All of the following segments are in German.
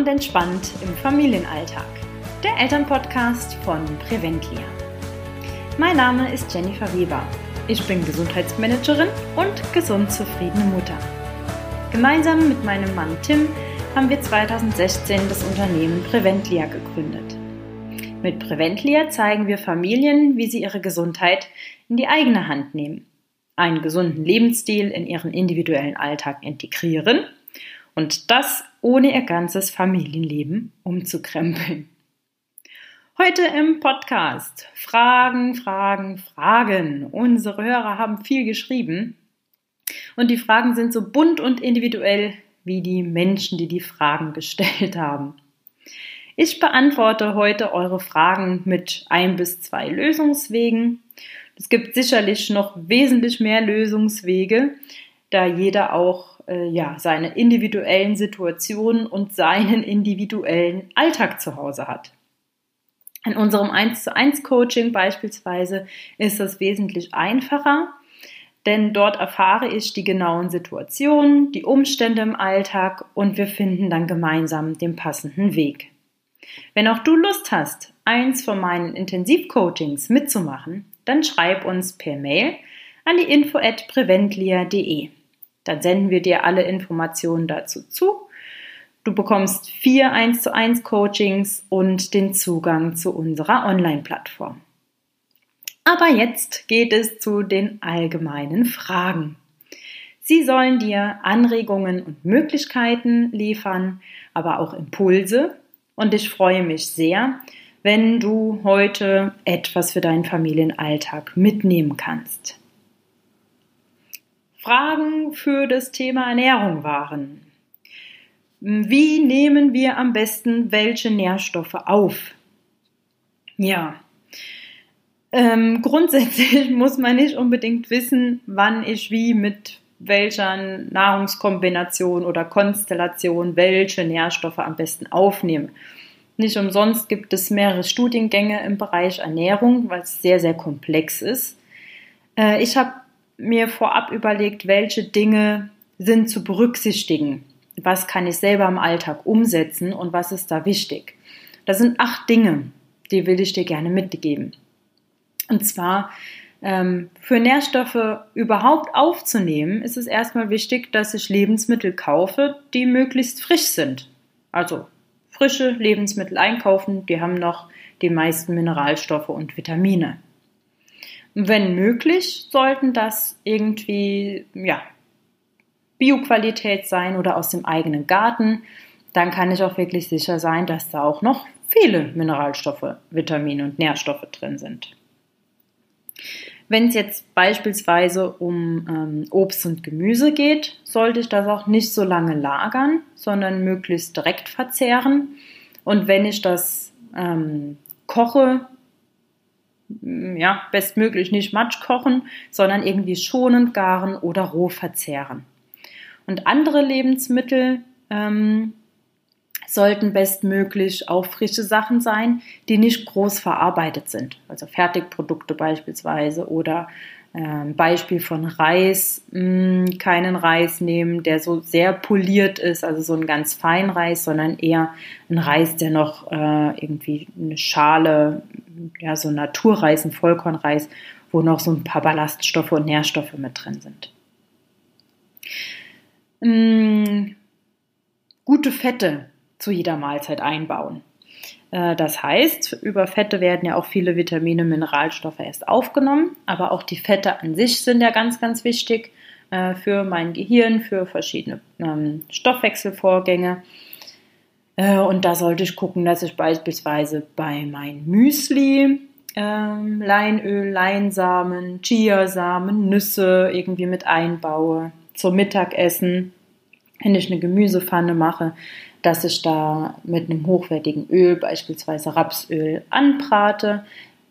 Und entspannt im Familienalltag. Der Elternpodcast von Preventlia. Mein Name ist Jennifer Weber. Ich bin Gesundheitsmanagerin und gesund zufriedene Mutter. Gemeinsam mit meinem Mann Tim haben wir 2016 das Unternehmen Preventlia gegründet. Mit Preventlia zeigen wir Familien, wie sie ihre Gesundheit in die eigene Hand nehmen, einen gesunden Lebensstil in ihren individuellen Alltag integrieren und das ohne ihr ganzes Familienleben umzukrempeln. Heute im Podcast Fragen, Fragen, Fragen. Unsere Hörer haben viel geschrieben und die Fragen sind so bunt und individuell wie die Menschen, die die Fragen gestellt haben. Ich beantworte heute eure Fragen mit ein bis zwei Lösungswegen. Es gibt sicherlich noch wesentlich mehr Lösungswege, da jeder auch äh, ja, seine individuellen Situationen und seinen individuellen Alltag zu Hause hat. In unserem 1 zu 1 Coaching beispielsweise ist das wesentlich einfacher, denn dort erfahre ich die genauen Situationen, die Umstände im Alltag und wir finden dann gemeinsam den passenden Weg. Wenn auch du Lust hast, eins von meinen Intensivcoachings mitzumachen, dann schreib uns per Mail an die info at preventlia.de. Dann senden wir dir alle Informationen dazu zu. Du bekommst vier 1 zu 1 Coachings und den Zugang zu unserer Online-Plattform. Aber jetzt geht es zu den allgemeinen Fragen. Sie sollen dir Anregungen und Möglichkeiten liefern, aber auch Impulse. Und ich freue mich sehr, wenn du heute etwas für deinen Familienalltag mitnehmen kannst. Fragen für das Thema Ernährung waren. Wie nehmen wir am besten welche Nährstoffe auf? Ja, ähm, grundsätzlich muss man nicht unbedingt wissen, wann ich wie mit welcher Nahrungskombination oder Konstellation welche Nährstoffe am besten aufnehme. Nicht umsonst gibt es mehrere Studiengänge im Bereich Ernährung, weil es sehr, sehr komplex ist. Äh, ich habe mir vorab überlegt, welche Dinge sind zu berücksichtigen. Was kann ich selber im Alltag umsetzen und was ist da wichtig? Das sind acht Dinge, die will ich dir gerne mitgeben. Und zwar ähm, für Nährstoffe überhaupt aufzunehmen, ist es erstmal wichtig, dass ich Lebensmittel kaufe, die möglichst frisch sind. Also frische Lebensmittel einkaufen, die haben noch die meisten Mineralstoffe und Vitamine. Wenn möglich, sollten das irgendwie, ja, Bioqualität sein oder aus dem eigenen Garten. Dann kann ich auch wirklich sicher sein, dass da auch noch viele Mineralstoffe, Vitamine und Nährstoffe drin sind. Wenn es jetzt beispielsweise um ähm, Obst und Gemüse geht, sollte ich das auch nicht so lange lagern, sondern möglichst direkt verzehren. Und wenn ich das ähm, koche, ja, bestmöglich nicht matsch kochen, sondern irgendwie schonend garen oder roh verzehren. Und andere Lebensmittel ähm, sollten bestmöglich auch frische Sachen sein, die nicht groß verarbeitet sind. Also Fertigprodukte beispielsweise oder äh, Beispiel von Reis, mh, keinen Reis nehmen, der so sehr poliert ist, also so ein ganz fein Reis, sondern eher ein Reis, der noch äh, irgendwie eine Schale, ja, so Naturreis, ein Vollkornreis, wo noch so ein paar Ballaststoffe und Nährstoffe mit drin sind. Mh, gute Fette zu jeder Mahlzeit einbauen. Äh, das heißt, über Fette werden ja auch viele Vitamine, Mineralstoffe erst aufgenommen, aber auch die Fette an sich sind ja ganz, ganz wichtig äh, für mein Gehirn, für verschiedene ähm, Stoffwechselvorgänge. Äh, und da sollte ich gucken, dass ich beispielsweise bei meinem Müsli ähm, Leinöl, Leinsamen, Chiasamen, Nüsse irgendwie mit einbaue. Zum Mittagessen, wenn ich eine Gemüsepfanne mache, dass ich da mit einem hochwertigen Öl, beispielsweise Rapsöl, anbrate,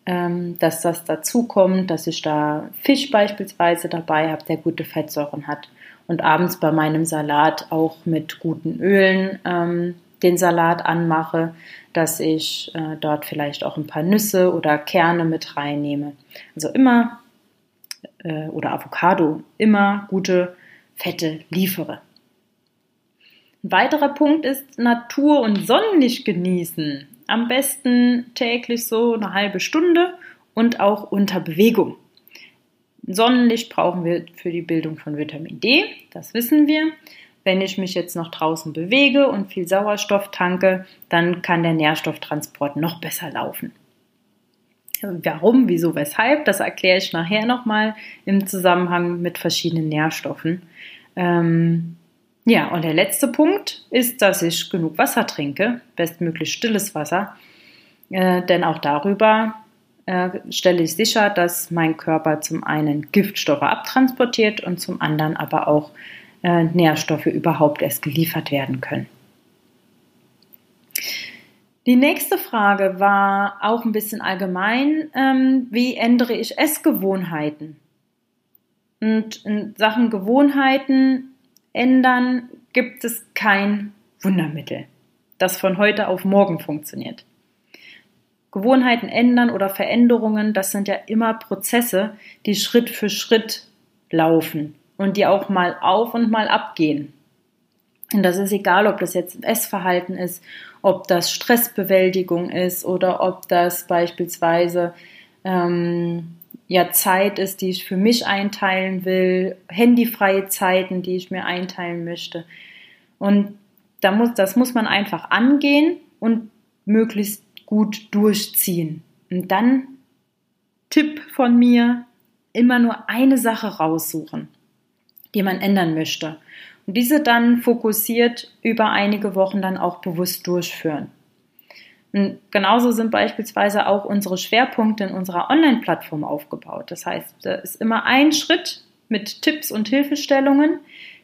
ähm, dass das dazu kommt, dass ich da Fisch beispielsweise dabei habe, der gute Fettsäuren hat und abends bei meinem Salat auch mit guten Ölen ähm, den Salat anmache, dass ich äh, dort vielleicht auch ein paar Nüsse oder Kerne mit reinnehme. Also immer äh, oder Avocado, immer gute Fette liefere. Ein weiterer Punkt ist Natur und Sonnenlicht genießen. Am besten täglich so eine halbe Stunde und auch unter Bewegung. Sonnenlicht brauchen wir für die Bildung von Vitamin D, das wissen wir. Wenn ich mich jetzt noch draußen bewege und viel Sauerstoff tanke, dann kann der Nährstofftransport noch besser laufen. Warum, wieso, weshalb, das erkläre ich nachher nochmal im Zusammenhang mit verschiedenen Nährstoffen. Ähm, ja, und der letzte Punkt ist, dass ich genug Wasser trinke, bestmöglich stilles Wasser, äh, denn auch darüber äh, stelle ich sicher, dass mein Körper zum einen Giftstoffe abtransportiert und zum anderen aber auch äh, Nährstoffe überhaupt erst geliefert werden können. Die nächste Frage war auch ein bisschen allgemein. Ähm, wie ändere ich Essgewohnheiten? Und in Sachen Gewohnheiten ändern gibt es kein Wundermittel, das von heute auf morgen funktioniert. Gewohnheiten ändern oder Veränderungen, das sind ja immer Prozesse, die Schritt für Schritt laufen und die auch mal auf und mal abgehen. Und das ist egal, ob das jetzt ein Essverhalten ist, ob das Stressbewältigung ist oder ob das beispielsweise ähm, ja Zeit ist, die ich für mich einteilen will, handyfreie Zeiten, die ich mir einteilen möchte. Und da muss, das muss man einfach angehen und möglichst gut durchziehen. Und dann Tipp von mir, immer nur eine Sache raussuchen, die man ändern möchte. Und diese dann fokussiert über einige Wochen dann auch bewusst durchführen. Und genauso sind beispielsweise auch unsere Schwerpunkte in unserer Online-Plattform aufgebaut. Das heißt, da ist immer ein Schritt mit Tipps und Hilfestellungen,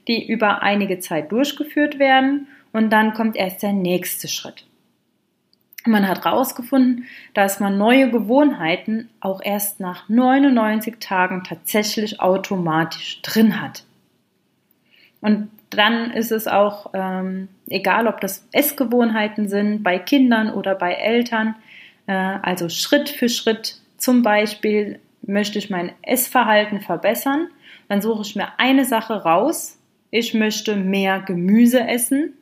die über einige Zeit durchgeführt werden und dann kommt erst der nächste Schritt. Man hat herausgefunden, dass man neue Gewohnheiten auch erst nach 99 Tagen tatsächlich automatisch drin hat. Und dann ist es auch ähm, egal, ob das Essgewohnheiten sind bei Kindern oder bei Eltern. Äh, also Schritt für Schritt zum Beispiel möchte ich mein Essverhalten verbessern. Dann suche ich mir eine Sache raus. Ich möchte mehr Gemüse essen.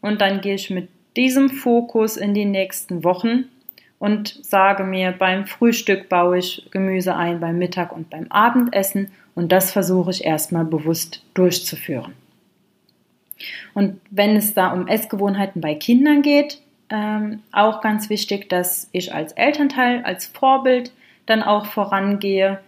Und dann gehe ich mit diesem Fokus in die nächsten Wochen und sage mir, beim Frühstück baue ich Gemüse ein, beim Mittag und beim Abendessen. Und das versuche ich erstmal bewusst durchzuführen. Und wenn es da um Essgewohnheiten bei Kindern geht, ähm, auch ganz wichtig, dass ich als Elternteil, als Vorbild dann auch vorangehe,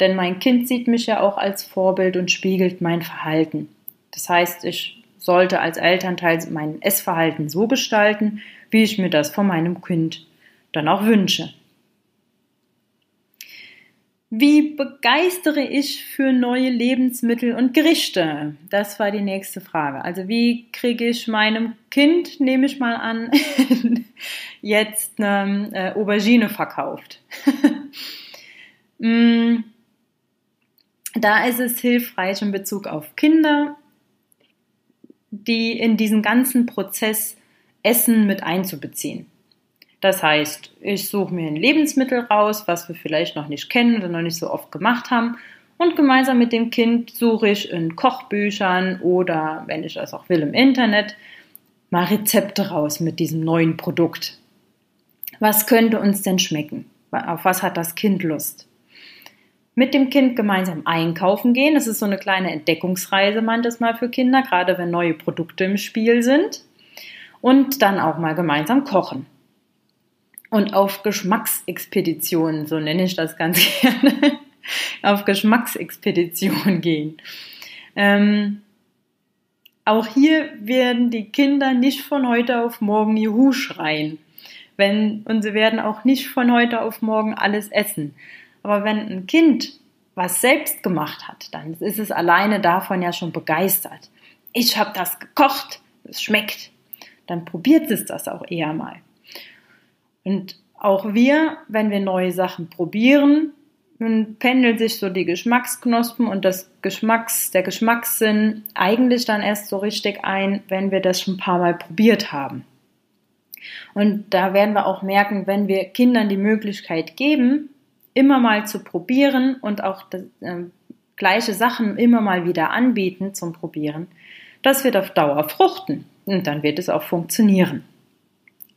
denn mein Kind sieht mich ja auch als Vorbild und spiegelt mein Verhalten. Das heißt, ich sollte als Elternteil mein Essverhalten so gestalten, wie ich mir das von meinem Kind dann auch wünsche. Wie begeistere ich für neue Lebensmittel und Gerichte? Das war die nächste Frage. Also wie kriege ich meinem Kind, nehme ich mal an, jetzt eine äh, Aubergine verkauft? Mm, da ist es hilfreich in Bezug auf Kinder, die in diesen ganzen Prozess Essen mit einzubeziehen. Das heißt, ich suche mir ein Lebensmittel raus, was wir vielleicht noch nicht kennen oder noch nicht so oft gemacht haben. Und gemeinsam mit dem Kind suche ich in Kochbüchern oder, wenn ich das auch will, im Internet mal Rezepte raus mit diesem neuen Produkt. Was könnte uns denn schmecken? Auf was hat das Kind Lust? Mit dem Kind gemeinsam einkaufen gehen. Das ist so eine kleine Entdeckungsreise manchmal für Kinder, gerade wenn neue Produkte im Spiel sind. Und dann auch mal gemeinsam kochen und auf Geschmacksexpeditionen, so nenne ich das ganz gerne, auf Geschmacksexpeditionen gehen. Ähm, auch hier werden die Kinder nicht von heute auf morgen Juhu schreien. Wenn, und sie werden auch nicht von heute auf morgen alles essen. Aber wenn ein Kind was selbst gemacht hat, dann ist es alleine davon ja schon begeistert. Ich habe das gekocht, es schmeckt. Dann probiert es das auch eher mal. Und auch wir, wenn wir neue Sachen probieren, nun pendeln sich so die Geschmacksknospen und das Geschmacks, der Geschmackssinn eigentlich dann erst so richtig ein, wenn wir das schon ein paar Mal probiert haben. Und da werden wir auch merken, wenn wir Kindern die Möglichkeit geben, immer mal zu probieren und auch das, äh, gleiche Sachen immer mal wieder anbieten zum Probieren, Das wird auf Dauer fruchten und dann wird es auch funktionieren.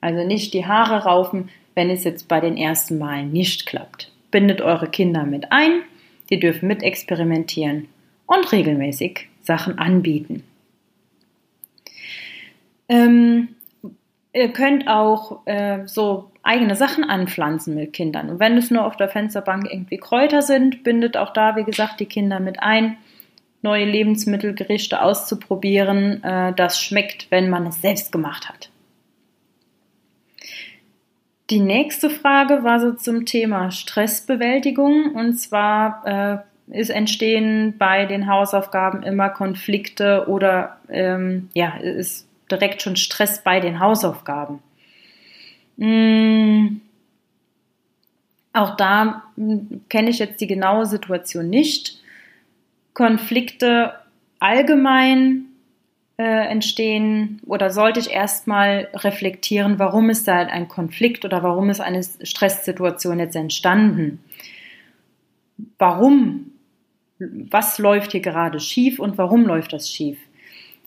Also nicht die Haare raufen, wenn es jetzt bei den ersten Malen nicht klappt. Bindet eure Kinder mit ein, die dürfen mit experimentieren und regelmäßig Sachen anbieten. Ähm, ihr könnt auch äh, so eigene Sachen anpflanzen mit Kindern. Und wenn es nur auf der Fensterbank irgendwie Kräuter sind, bindet auch da, wie gesagt, die Kinder mit ein, neue Lebensmittelgerichte auszuprobieren. Äh, das schmeckt, wenn man es selbst gemacht hat. Die nächste Frage war so zum Thema Stressbewältigung. Und zwar äh, ist entstehen bei den Hausaufgaben immer Konflikte oder ähm, ja, ist direkt schon Stress bei den Hausaufgaben. Hm. Auch da hm, kenne ich jetzt die genaue Situation nicht. Konflikte allgemein äh, entstehen oder sollte ich erstmal reflektieren, warum ist da ein Konflikt oder warum ist eine Stresssituation jetzt entstanden? Warum? Was läuft hier gerade schief und warum läuft das schief?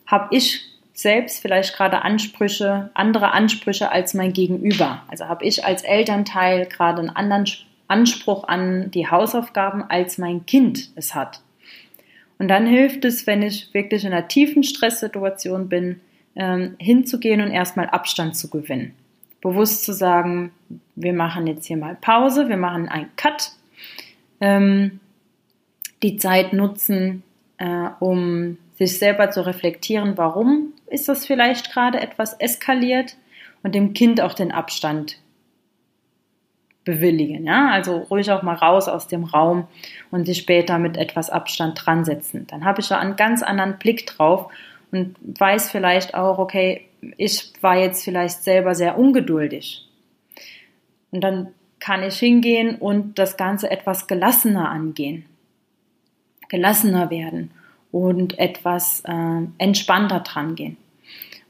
Habe ich selbst vielleicht gerade Ansprüche, andere Ansprüche als mein Gegenüber. Also habe ich als Elternteil gerade einen anderen Anspruch an die Hausaufgaben, als mein Kind es hat. Und dann hilft es, wenn ich wirklich in einer tiefen Stresssituation bin, ähm, hinzugehen und erstmal Abstand zu gewinnen. Bewusst zu sagen, wir machen jetzt hier mal Pause, wir machen einen Cut, ähm, die Zeit nutzen, äh, um sich selber zu reflektieren, warum ist das vielleicht gerade etwas eskaliert und dem Kind auch den Abstand bewilligen. Ja? Also ruhig auch mal raus aus dem Raum und sich später mit etwas Abstand dran setzen. Dann habe ich da einen ganz anderen Blick drauf und weiß vielleicht auch, okay, ich war jetzt vielleicht selber sehr ungeduldig. Und dann kann ich hingehen und das Ganze etwas gelassener angehen. Gelassener werden und etwas äh, entspannter dran gehen.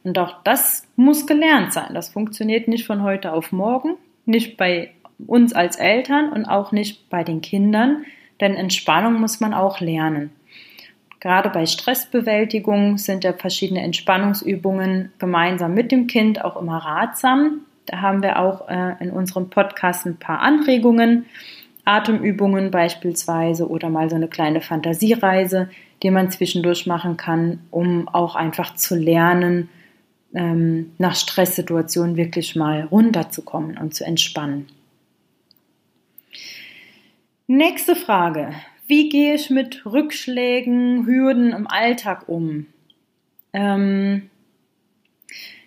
Und auch das muss gelernt sein. Das funktioniert nicht von heute auf morgen, nicht bei uns als Eltern und auch nicht bei den Kindern, denn Entspannung muss man auch lernen. Gerade bei Stressbewältigung sind ja verschiedene Entspannungsübungen gemeinsam mit dem Kind auch immer ratsam. Da haben wir auch äh, in unserem Podcast ein paar Anregungen, Atemübungen beispielsweise oder mal so eine kleine Fantasiereise, die man zwischendurch machen kann, um auch einfach zu lernen, ähm, nach Stresssituationen wirklich mal runterzukommen und zu entspannen. Nächste Frage. Wie gehe ich mit Rückschlägen, Hürden im Alltag um? Ähm,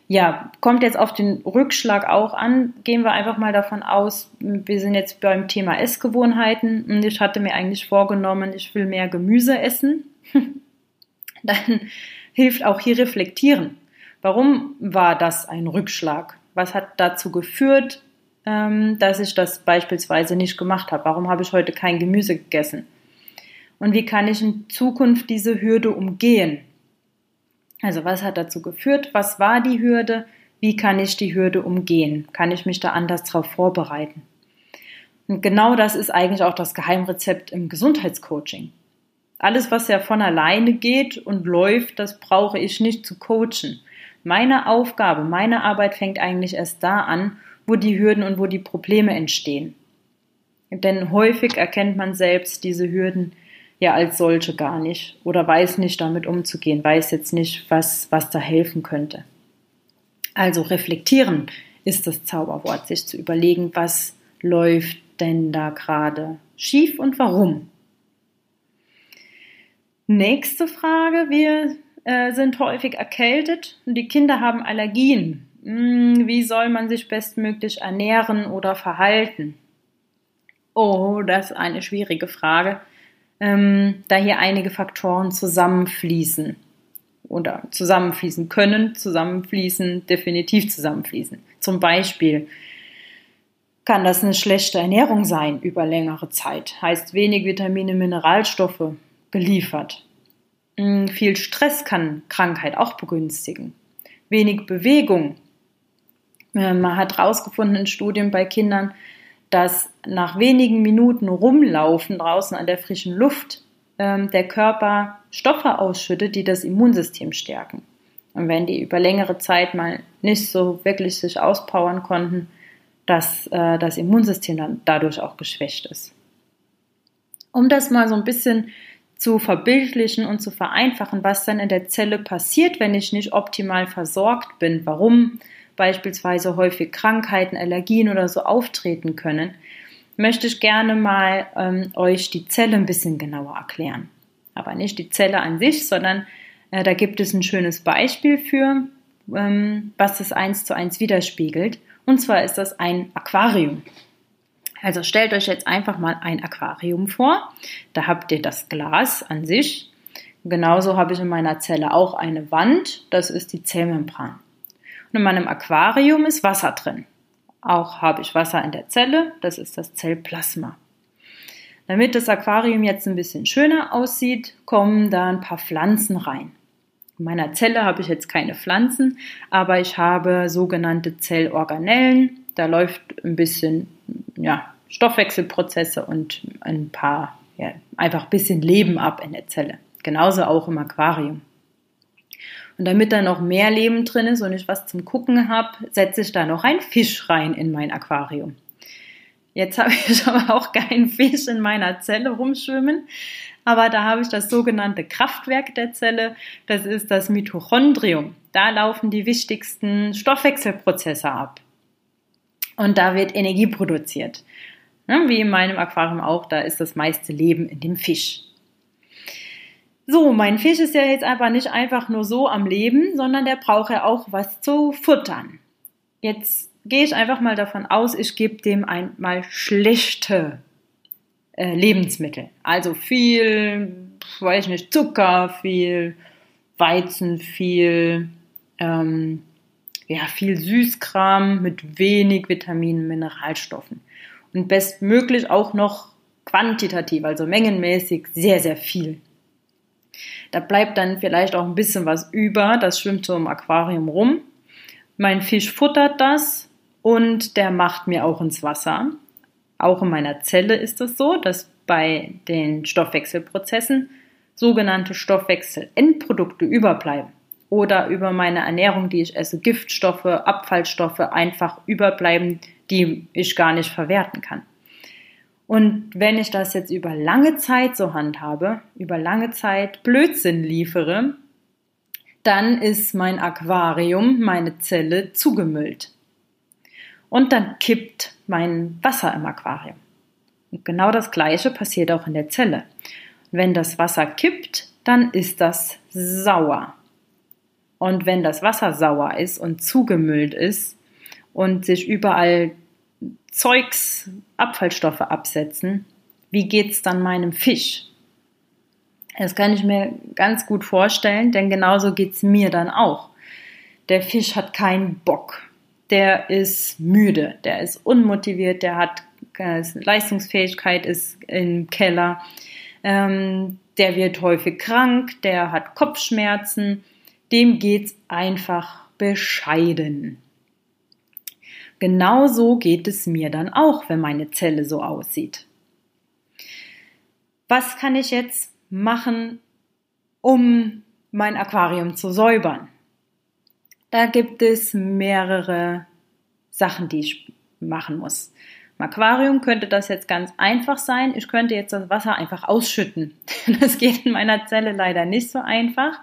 ja, kommt jetzt auf den Rückschlag auch an. Gehen wir einfach mal davon aus, wir sind jetzt beim Thema Essgewohnheiten und ich hatte mir eigentlich vorgenommen, ich will mehr Gemüse essen. Dann hilft auch hier reflektieren. Warum war das ein Rückschlag? Was hat dazu geführt, dass ich das beispielsweise nicht gemacht habe? Warum habe ich heute kein Gemüse gegessen? Und wie kann ich in Zukunft diese Hürde umgehen? Also was hat dazu geführt? Was war die Hürde? Wie kann ich die Hürde umgehen? Kann ich mich da anders darauf vorbereiten? Und genau das ist eigentlich auch das Geheimrezept im Gesundheitscoaching. Alles, was ja von alleine geht und läuft, das brauche ich nicht zu coachen. Meine Aufgabe, meine Arbeit fängt eigentlich erst da an, wo die Hürden und wo die Probleme entstehen. Denn häufig erkennt man selbst diese Hürden ja als solche gar nicht oder weiß nicht damit umzugehen, weiß jetzt nicht, was, was da helfen könnte. Also reflektieren ist das Zauberwort, sich zu überlegen, was läuft denn da gerade schief und warum. Nächste Frage. Wir äh, sind häufig erkältet und die Kinder haben Allergien. Hm, wie soll man sich bestmöglich ernähren oder verhalten? Oh, das ist eine schwierige Frage, ähm, da hier einige Faktoren zusammenfließen oder zusammenfließen können, zusammenfließen, definitiv zusammenfließen. Zum Beispiel kann das eine schlechte Ernährung sein über längere Zeit, heißt wenig Vitamine, Mineralstoffe geliefert. Hm, viel Stress kann Krankheit auch begünstigen. Wenig Bewegung. Äh, man hat herausgefunden in Studien bei Kindern, dass nach wenigen Minuten rumlaufen draußen an der frischen Luft ähm, der Körper Stoffe ausschüttet, die das Immunsystem stärken. Und wenn die über längere Zeit mal nicht so wirklich sich auspowern konnten, dass äh, das Immunsystem dann dadurch auch geschwächt ist. Um das mal so ein bisschen zu verbildlichen und zu vereinfachen, was dann in der Zelle passiert, wenn ich nicht optimal versorgt bin, warum beispielsweise häufig Krankheiten, Allergien oder so auftreten können, möchte ich gerne mal ähm, euch die Zelle ein bisschen genauer erklären. Aber nicht die Zelle an sich, sondern äh, da gibt es ein schönes Beispiel für, ähm, was das eins zu eins widerspiegelt. Und zwar ist das ein Aquarium. Also stellt euch jetzt einfach mal ein Aquarium vor. Da habt ihr das Glas an sich. Genauso habe ich in meiner Zelle auch eine Wand. Das ist die Zellmembran. In meinem Aquarium ist Wasser drin. Auch habe ich Wasser in der Zelle. Das ist das Zellplasma. Damit das Aquarium jetzt ein bisschen schöner aussieht, kommen da ein paar Pflanzen rein. In meiner Zelle habe ich jetzt keine Pflanzen, aber ich habe sogenannte Zellorganellen. Da läuft ein bisschen ja, Stoffwechselprozesse und ein paar, ja, einfach ein bisschen Leben ab in der Zelle. Genauso auch im Aquarium. Und damit da noch mehr Leben drin ist und ich was zum Gucken habe, setze ich da noch einen Fisch rein in mein Aquarium. Jetzt habe ich aber auch keinen Fisch in meiner Zelle rumschwimmen, aber da habe ich das sogenannte Kraftwerk der Zelle, das ist das Mitochondrium. Da laufen die wichtigsten Stoffwechselprozesse ab. Und da wird Energie produziert. Wie in meinem Aquarium auch, da ist das meiste Leben in dem Fisch. So, mein Fisch ist ja jetzt aber nicht einfach nur so am Leben, sondern der braucht ja auch was zu futtern. Jetzt gehe ich einfach mal davon aus, ich gebe dem einmal schlechte äh, Lebensmittel. Also viel, weiß ich nicht, Zucker, viel Weizen, viel, ähm, ja, viel Süßkram mit wenig Vitaminen, Mineralstoffen. Und bestmöglich auch noch quantitativ, also mengenmäßig sehr, sehr viel. Da bleibt dann vielleicht auch ein bisschen was über, das schwimmt so im Aquarium rum. Mein Fisch futtert das und der macht mir auch ins Wasser. Auch in meiner Zelle ist es so, dass bei den Stoffwechselprozessen sogenannte Stoffwechselendprodukte überbleiben oder über meine Ernährung, die ich esse, Giftstoffe, Abfallstoffe einfach überbleiben, die ich gar nicht verwerten kann. Und wenn ich das jetzt über lange Zeit so handhabe, über lange Zeit Blödsinn liefere, dann ist mein Aquarium, meine Zelle zugemüllt. Und dann kippt mein Wasser im Aquarium. Und genau das Gleiche passiert auch in der Zelle. Wenn das Wasser kippt, dann ist das sauer. Und wenn das Wasser sauer ist und zugemüllt ist und sich überall Zeugs, Abfallstoffe absetzen, wie geht's dann meinem Fisch? Das kann ich mir ganz gut vorstellen, denn genauso geht's mir dann auch. Der Fisch hat keinen Bock. Der ist müde, der ist unmotiviert, der hat äh, Leistungsfähigkeit ist im Keller. Ähm, der wird häufig krank, der hat Kopfschmerzen. Dem geht's einfach bescheiden. Genauso geht es mir dann auch, wenn meine Zelle so aussieht. Was kann ich jetzt machen, um mein Aquarium zu säubern? Da gibt es mehrere Sachen, die ich machen muss. Im Aquarium könnte das jetzt ganz einfach sein. Ich könnte jetzt das Wasser einfach ausschütten. Das geht in meiner Zelle leider nicht so einfach.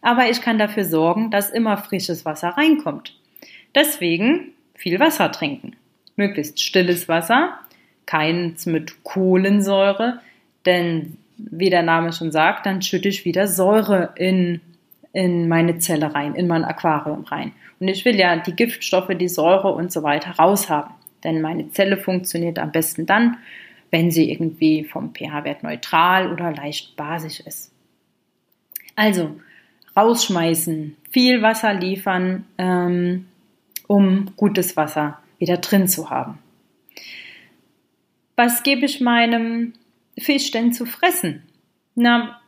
Aber ich kann dafür sorgen, dass immer frisches Wasser reinkommt. Deswegen viel Wasser trinken. Möglichst stilles Wasser, keins mit Kohlensäure, denn wie der Name schon sagt, dann schütte ich wieder Säure in, in meine Zelle rein, in mein Aquarium rein. Und ich will ja die Giftstoffe, die Säure und so weiter raushaben. Denn meine Zelle funktioniert am besten dann, wenn sie irgendwie vom pH-Wert neutral oder leicht basisch ist. Also rausschmeißen, viel Wasser liefern, ähm, um gutes Wasser wieder drin zu haben. Was gebe ich meinem Fisch denn zu fressen? Na,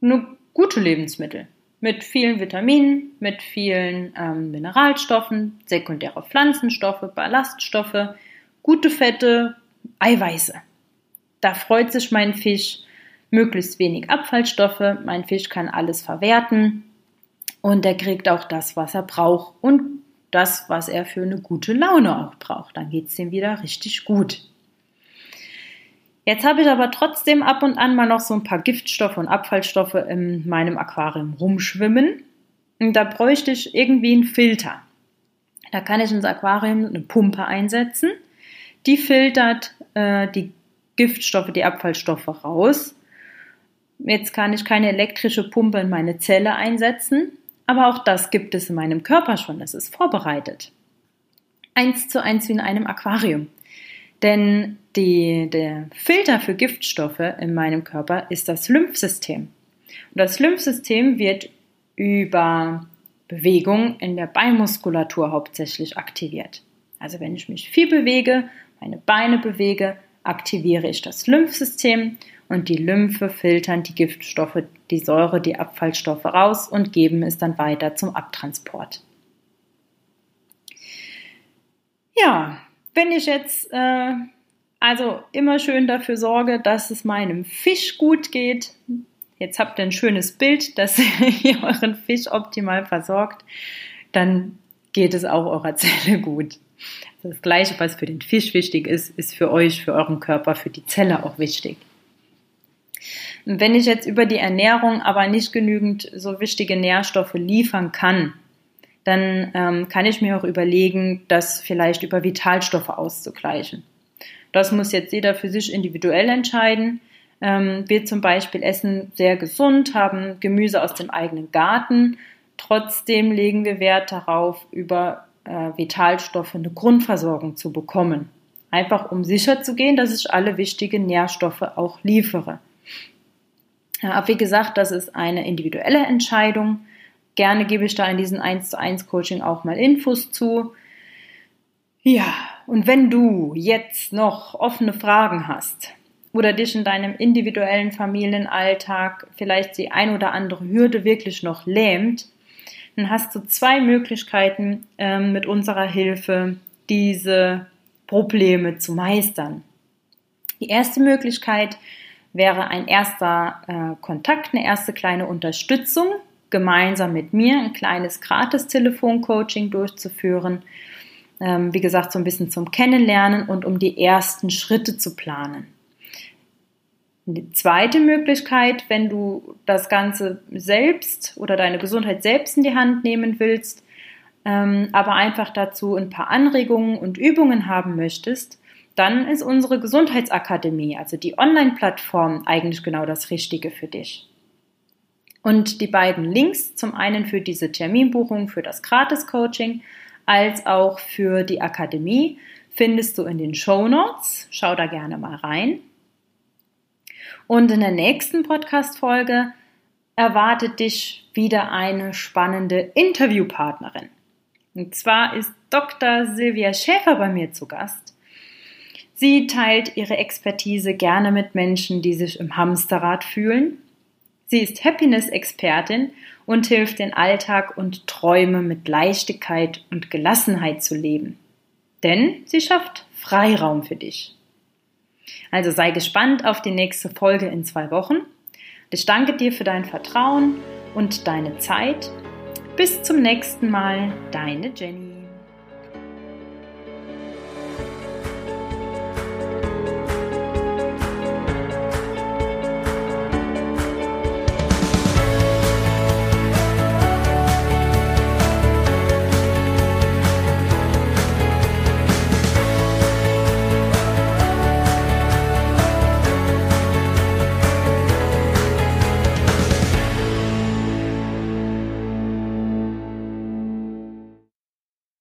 nur gute Lebensmittel mit vielen Vitaminen, mit vielen ähm, Mineralstoffen, sekundäre Pflanzenstoffe, Ballaststoffe, gute Fette, Eiweiße. Da freut sich mein Fisch, möglichst wenig Abfallstoffe. Mein Fisch kann alles verwerten und er kriegt auch das, was er braucht und das, was er für eine gute Laune auch braucht. Dann geht es ihm wieder richtig gut. Jetzt habe ich aber trotzdem ab und an mal noch so ein paar Giftstoffe und Abfallstoffe in meinem Aquarium rumschwimmen. Und da bräuchte ich irgendwie einen Filter. Da kann ich ins Aquarium eine Pumpe einsetzen. Die filtert äh, die Giftstoffe, die Abfallstoffe raus. Jetzt kann ich keine elektrische Pumpe in meine Zelle einsetzen, aber auch das gibt es in meinem Körper schon. Es ist vorbereitet. Eins zu eins wie in einem Aquarium. Denn die, der Filter für Giftstoffe in meinem Körper ist das Lymphsystem. Und das Lymphsystem wird über Bewegung in der Beinmuskulatur hauptsächlich aktiviert. Also wenn ich mich viel bewege, meine Beine bewege, aktiviere ich das Lymphsystem und die Lymphe filtern die Giftstoffe, die Säure, die Abfallstoffe raus und geben es dann weiter zum Abtransport. Ja, wenn ich jetzt äh, also immer schön dafür sorge, dass es meinem Fisch gut geht, jetzt habt ihr ein schönes Bild, dass ihr euren Fisch optimal versorgt, dann geht es auch eurer Zelle gut. Das Gleiche, was für den Fisch wichtig ist, ist für euch, für euren Körper, für die Zelle auch wichtig. Wenn ich jetzt über die Ernährung aber nicht genügend so wichtige Nährstoffe liefern kann, dann ähm, kann ich mir auch überlegen, das vielleicht über Vitalstoffe auszugleichen. Das muss jetzt jeder für sich individuell entscheiden. Ähm, wir zum Beispiel essen sehr gesund, haben Gemüse aus dem eigenen Garten. Trotzdem legen wir Wert darauf, über äh, Vitalstoffe eine Grundversorgung zu bekommen. Einfach um sicher zu gehen, dass ich alle wichtigen Nährstoffe auch liefere. Aber wie gesagt, das ist eine individuelle Entscheidung. Gerne gebe ich da in diesem 1 zu 1 Coaching auch mal Infos zu. Ja, und wenn du jetzt noch offene Fragen hast oder dich in deinem individuellen Familienalltag vielleicht die ein oder andere Hürde wirklich noch lähmt, dann hast du zwei Möglichkeiten ähm, mit unserer Hilfe diese Probleme zu meistern. Die erste Möglichkeit wäre ein erster äh, Kontakt, eine erste kleine Unterstützung, gemeinsam mit mir ein kleines gratis Telefoncoaching durchzuführen. Ähm, wie gesagt, so ein bisschen zum Kennenlernen und um die ersten Schritte zu planen. Die zweite Möglichkeit, wenn du das Ganze selbst oder deine Gesundheit selbst in die Hand nehmen willst, ähm, aber einfach dazu ein paar Anregungen und Übungen haben möchtest, dann ist unsere Gesundheitsakademie, also die Online-Plattform, eigentlich genau das Richtige für dich. Und die beiden Links, zum einen für diese Terminbuchung für das Gratis-Coaching, als auch für die Akademie, findest du in den Show Notes. Schau da gerne mal rein. Und in der nächsten Podcast-Folge erwartet dich wieder eine spannende Interviewpartnerin. Und zwar ist Dr. Silvia Schäfer bei mir zu Gast. Sie teilt ihre Expertise gerne mit Menschen, die sich im Hamsterrad fühlen. Sie ist Happiness-Expertin und hilft, den Alltag und Träume mit Leichtigkeit und Gelassenheit zu leben. Denn sie schafft Freiraum für dich. Also sei gespannt auf die nächste Folge in zwei Wochen. Ich danke dir für dein Vertrauen und deine Zeit. Bis zum nächsten Mal, deine Jenny.